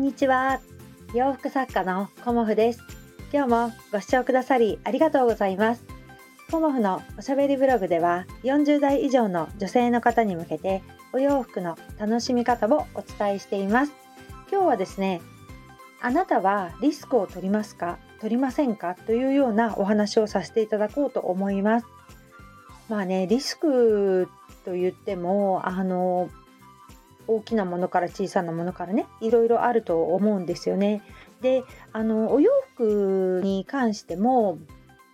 んにちは。洋服作家のコモフです。今日もご視聴くださりありがとうございます。コモフのおしゃべりブログでは40代以上の女性の方に向けてお洋服の楽しみ方をお伝えしています。今日はですねあなたはリスクを取りますか？取りませんか？というようなお話をさせていただこうと思います。まあねリスクと言ってもあの大きなものから小さなものからねいろいろあると思うんですよね。であのお洋服に関しても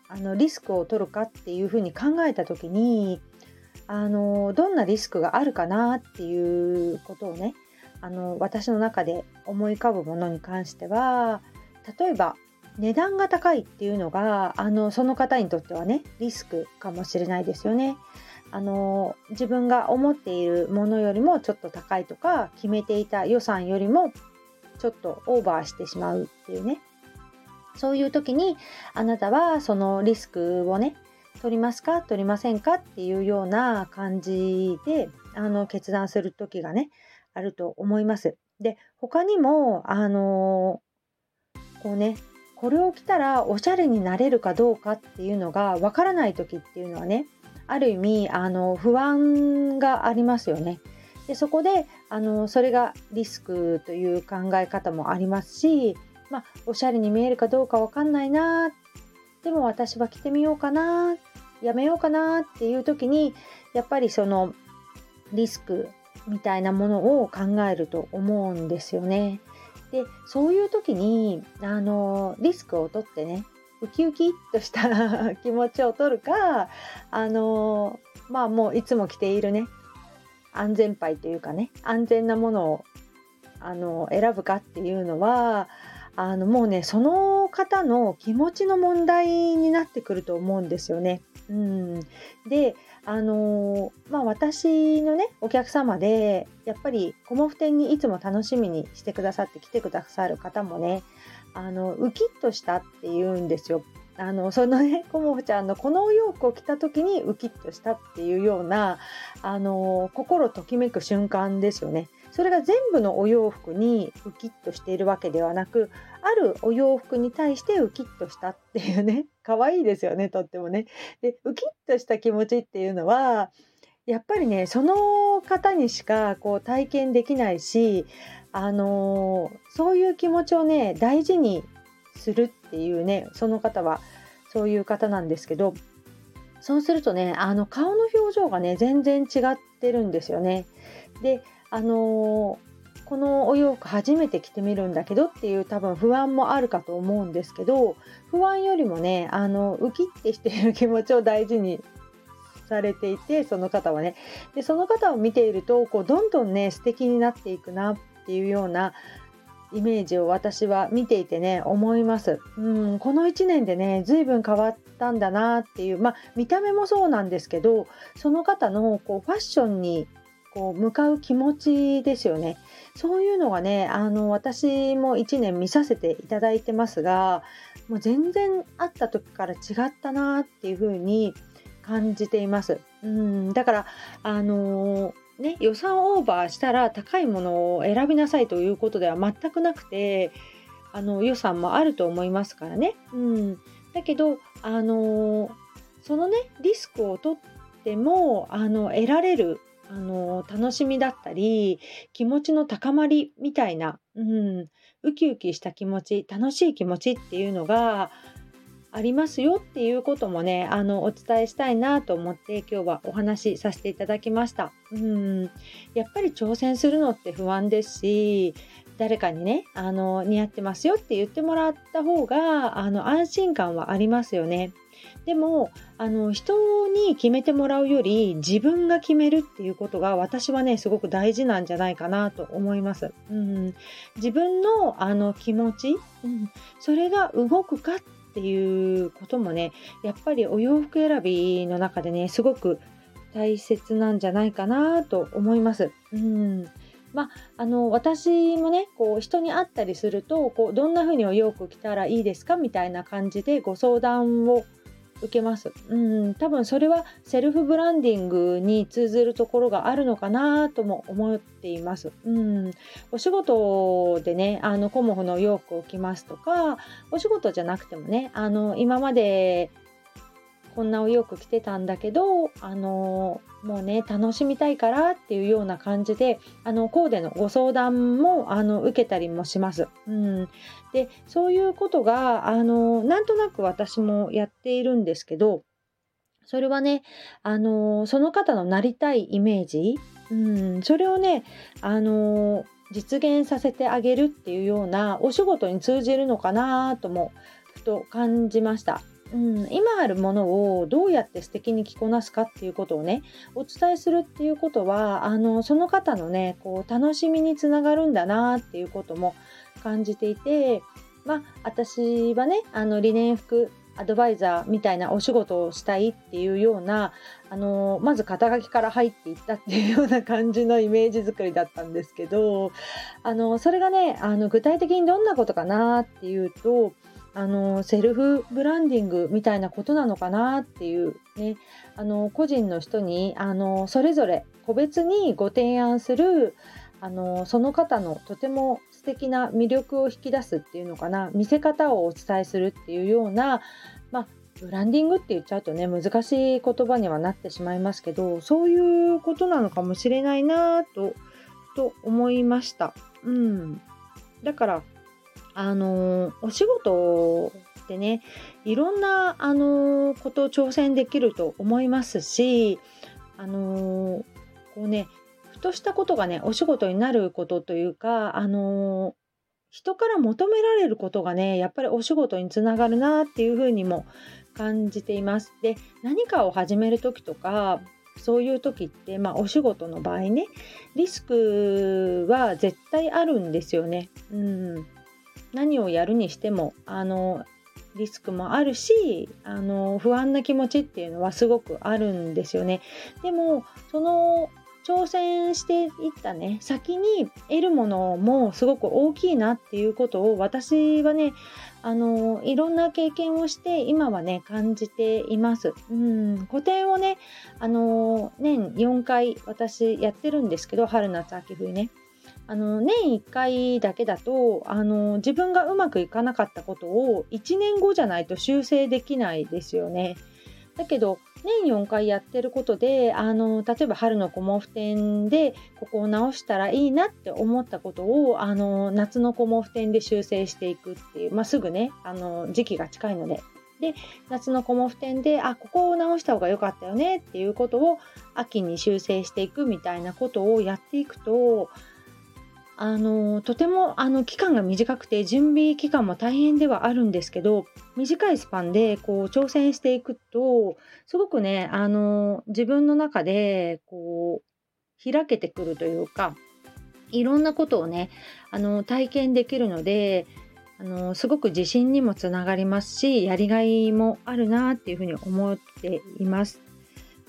あのリスクを取るかっていうふうに考えた時にあのどんなリスクがあるかなっていうことをねあの私の中で思い浮かぶものに関しては例えば値段が高いっていうのがあのその方にとってはねリスクかもしれないですよね。あの自分が思っているものよりもちょっと高いとか決めていた予算よりもちょっとオーバーしてしまうっていうね。そういう時にあなたはそのリスクをね取りますか？取りませんか？っていうような感じであの決断する時がねあると思います。で他にもあのこうねこれを着たらおしゃれになれるかどうかっていうのがわからない時っていうのはねある意味あの不安がありますよね。でそこであのそれがリスクという考え方もありますし、まあ、おしゃれに見えるかどうかわかんないなでも私は着てみようかなやめようかなっていう時にやっぱりそのリスクみたいなものを考えると思うんですよね。でそういう時にあのリスクを取ってねウキウキっとした 気持ちを取るかあのまあもういつも着ているね安全牌というかね安全なものをあの選ぶかっていうのはあのもうねその方の気持ちの問題になってくると思うんですよね。うん、であのまあ私のねお客様でやっぱりコモフ店にいつも楽しみにしてくださって来てくださる方もねあのウキッとしたって言うんですよ。あのそのね コモフちゃんのこのお洋服を着た時にウキッとしたっていうようなあの心ときめく瞬間ですよね。それが全部のお洋服にウキッとしているわけではなくあるお洋服に対してウキッとしたっていうね可愛いですよねとってもね。でウキッとした気持ちっていうのはやっぱりねその方にしかこう体験できないしあのー、そういう気持ちをね大事にするっていうねその方はそういう方なんですけどそうするとねあの顔の表情がね全然違ってるんですよね。であのー、このお洋服初めて着てみるんだけどっていう多分不安もあるかと思うんですけど不安よりもねあのウキッてしている気持ちを大事にされていてその方はねでその方を見ているとこうどんどんね素敵になっていくなっていうようなイメージを私は見ていてね思います。うんこの1年でね随分変わったんだなっていうまあ見た目もそうなんですけどその方のこうファッションにこう向かう気持ちですよね。そういうのがねあの私も1年見させていただいてますがもう全然会った時から違ったなっていう風に感じています。うんだからあのーね、予算オーバーしたら高いものを選びなさいということでは全くなくてあの予算もあると思いますからね。うん、だけど、あのそのねリスクを取ってもあの得られるあの楽しみだったり気持ちの高まりみたいな、うん、ウキウキした気持ち楽しい気持ちっていうのがありますよっていうこともねあのお伝えしたいなと思って今日はお話しさせていただきました。うん。やっぱり挑戦するのって不安ですし誰かにねあの似合ってますよって言ってもらった方があの安心感はありますよね。でもあの人に決めてもらうより自分が決めるっていうことが私はねすごく大事なんじゃないかなと思います。うん、自分のあの気持ち、うん、それが動くかっっていうこともねやっぱりお洋服選びの中でねすごく大切なんじゃないかなと思います。うんまあ、あの私もねこう人に会ったりするとこうどんな風にお洋服着たらいいですかみたいな感じでご相談を受けます。うん、多分それはセルフブランディングに通ずるところがあるのかなとも思っています。うん、お仕事でね、あのコモフの洋服を着ますとか、お仕事じゃなくてもね、あの今までこんなお洋服着てたんだけど、あのもうね楽しみたいからっていうような感じであのコーデのご相談もあの受けたりもします。うん、でそういうことがあのなんとなく私もやっているんですけどそれはねあのその方のなりたいイメージ、うん、それをねあの実現させてあげるっていうようなお仕事に通じるのかなともふと感じました。うん、今あるものをどうやって素敵に着こなすかっていうことをねお伝えするっていうことはあのその方のねこう楽しみにつながるんだなっていうことも感じていてまあ私はねあの理念服アドバイザーみたいなお仕事をしたいっていうようなあのまず肩書きから入っていったっていうような感じのイメージ作りだったんですけどあのそれがねあの具体的にどんなことかなっていうとあのセルフブランディングみたいなことなのかなっていうね。あの個人の人にあのそれぞれ個別にご提案するあのその方のとても素敵な魅力を引き出すっていうのかな。見せ方をお伝えするっていうような、まあ、ブランディングって言っちゃうとね難しい言葉にはなってしまいますけどそういうことなのかもしれないなとと思いました。うん、だからあのお仕事でねいろんなあのことを挑戦できると思いますしあのこうねふとしたことがねお仕事になることというかあの人から求められることがねやっぱりお仕事につながるなっていうふうにも感じています。で何かを始める時とかそういう時って、まあ、お仕事の場合ねリスクは絶対あるんですよね。うん、何をやるにしてもあのリスクもあるしあの不安な気持ちっていうのはすごくあるんですよね。でもその挑戦していったね先に得るものもすごく大きいなっていうことを私はねあのいろんな経験をして今はね感じています。うん個展をねあの年4回私やってるんですけど春夏秋冬ね。あの年1回だけだとあの自分がうまくいかなかったことを1年後じゃないと修正できないですよね。だけど年4回やってることであの例えば春のコモフ展でここを直したらいいなって思ったことをあの夏のコモフ展で修正していくっていう、まあ、すぐねあの時期が近いので。で夏のコモフ展であここを直した方が良かったよねっていうことを秋に修正していくみたいなことをやっていくとあのとてもあの期間が短くて準備期間も大変ではあるんですけど短いスパンでこう挑戦していくとすごくねあの自分の中でこう開けてくるというかいろんなことをねあの体験できるのであのすごく自信にもつながりますしやりがいもあるなっていうふうに思っています。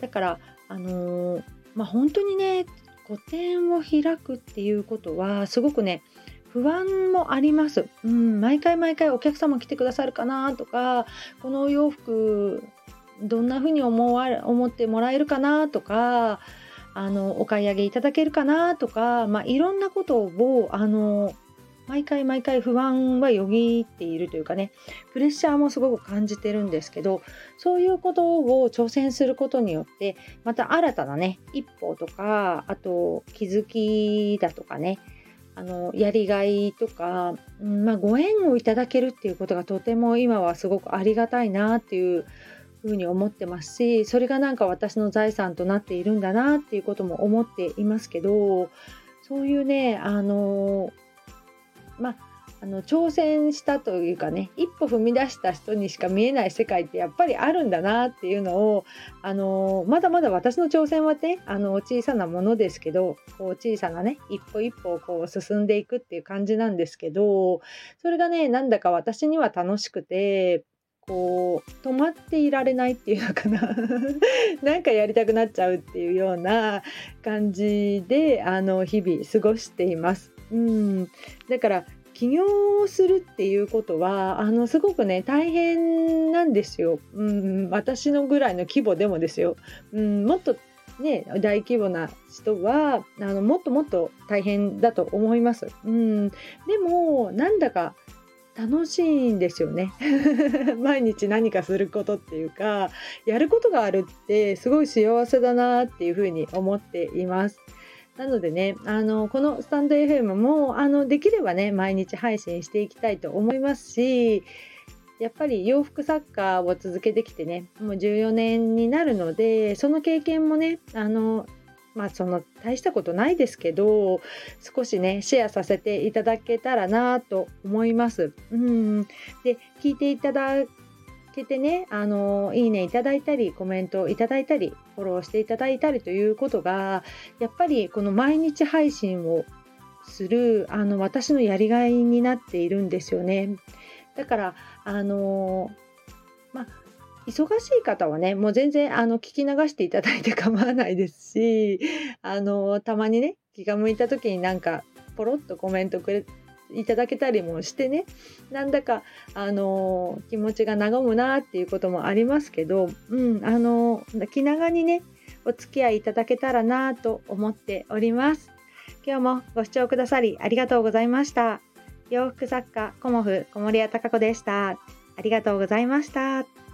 だからあのまあ、本当にね個展を開くっていうことはすごくね不安もあります、うん、毎回毎回お客様来てくださるかなとかこのお洋服どんな風に思わ思ってもらえるかなとかあのお買い上げいただけるかなとか、まあ、いろんなことをあの毎回毎回不安はよぎっているというかねプレッシャーもすごく感じてるんですけどそういうことを挑戦することによってまた新たなね一歩とかあと気づきだとかねあのやりがいとか、うんまあ、ご縁をいただけるっていうことがとても今はすごくありがたいなっていうふうに思ってますしそれがなんか私の財産となっているんだなっていうことも思っていますけどそういうねあのまあの挑戦したというかね一歩踏み出した人にしか見えない世界ってやっぱりあるんだなっていうのをあのまだまだ私の挑戦はねあの小さなものですけどこう小さなね一歩一歩こう進んでいくっていう感じなんですけどそれがねなんだか私には楽しくてこう止まっていられないっていうのかな なんかやりたくなっちゃうっていうような感じであの日々過ごしています。うん、だから起業するっていうことはあのすごくね大変なんですよ、うん、私のぐらいの規模でもですよ、うん、もっとね、大規模な人はあのもっともっと大変だと思います。うん、でもなんだか楽しいんですよね。毎日何かすることっていうかやることがあるってすごい幸せだなっていうふうに思っています。なのでね、あのこのスタンド FM もあのできればね、毎日配信していきたいと思いますし、やっぱり洋服作家を続けてきてね、もう14年になるので、その経験もね、あのまあその大したことないですけど少しねシェアさせていただけたらなと思います。うんで聞いていただけてね、あの、いいねいただいたり、コメントいただいたり、フォローしていただいたりということが、やっぱりこの毎日配信をする、あの、私のやりがいになっているんですよね。だから、あの、まあ、忙しい方はね、もう全然あの聞き流していただいて構わないですし、あのたまにね、気が向いた時になんかポロッとコメントくれいただけたりもしてねなんだか、あのー、気持ちが和むなっていうこともありますけど、うんあのー、気長にねお付き合いいただけたらなと思っております。今日もご視聴くださりありがとうございました。洋服作家コモフ小森屋隆子でした。ありがとうございました。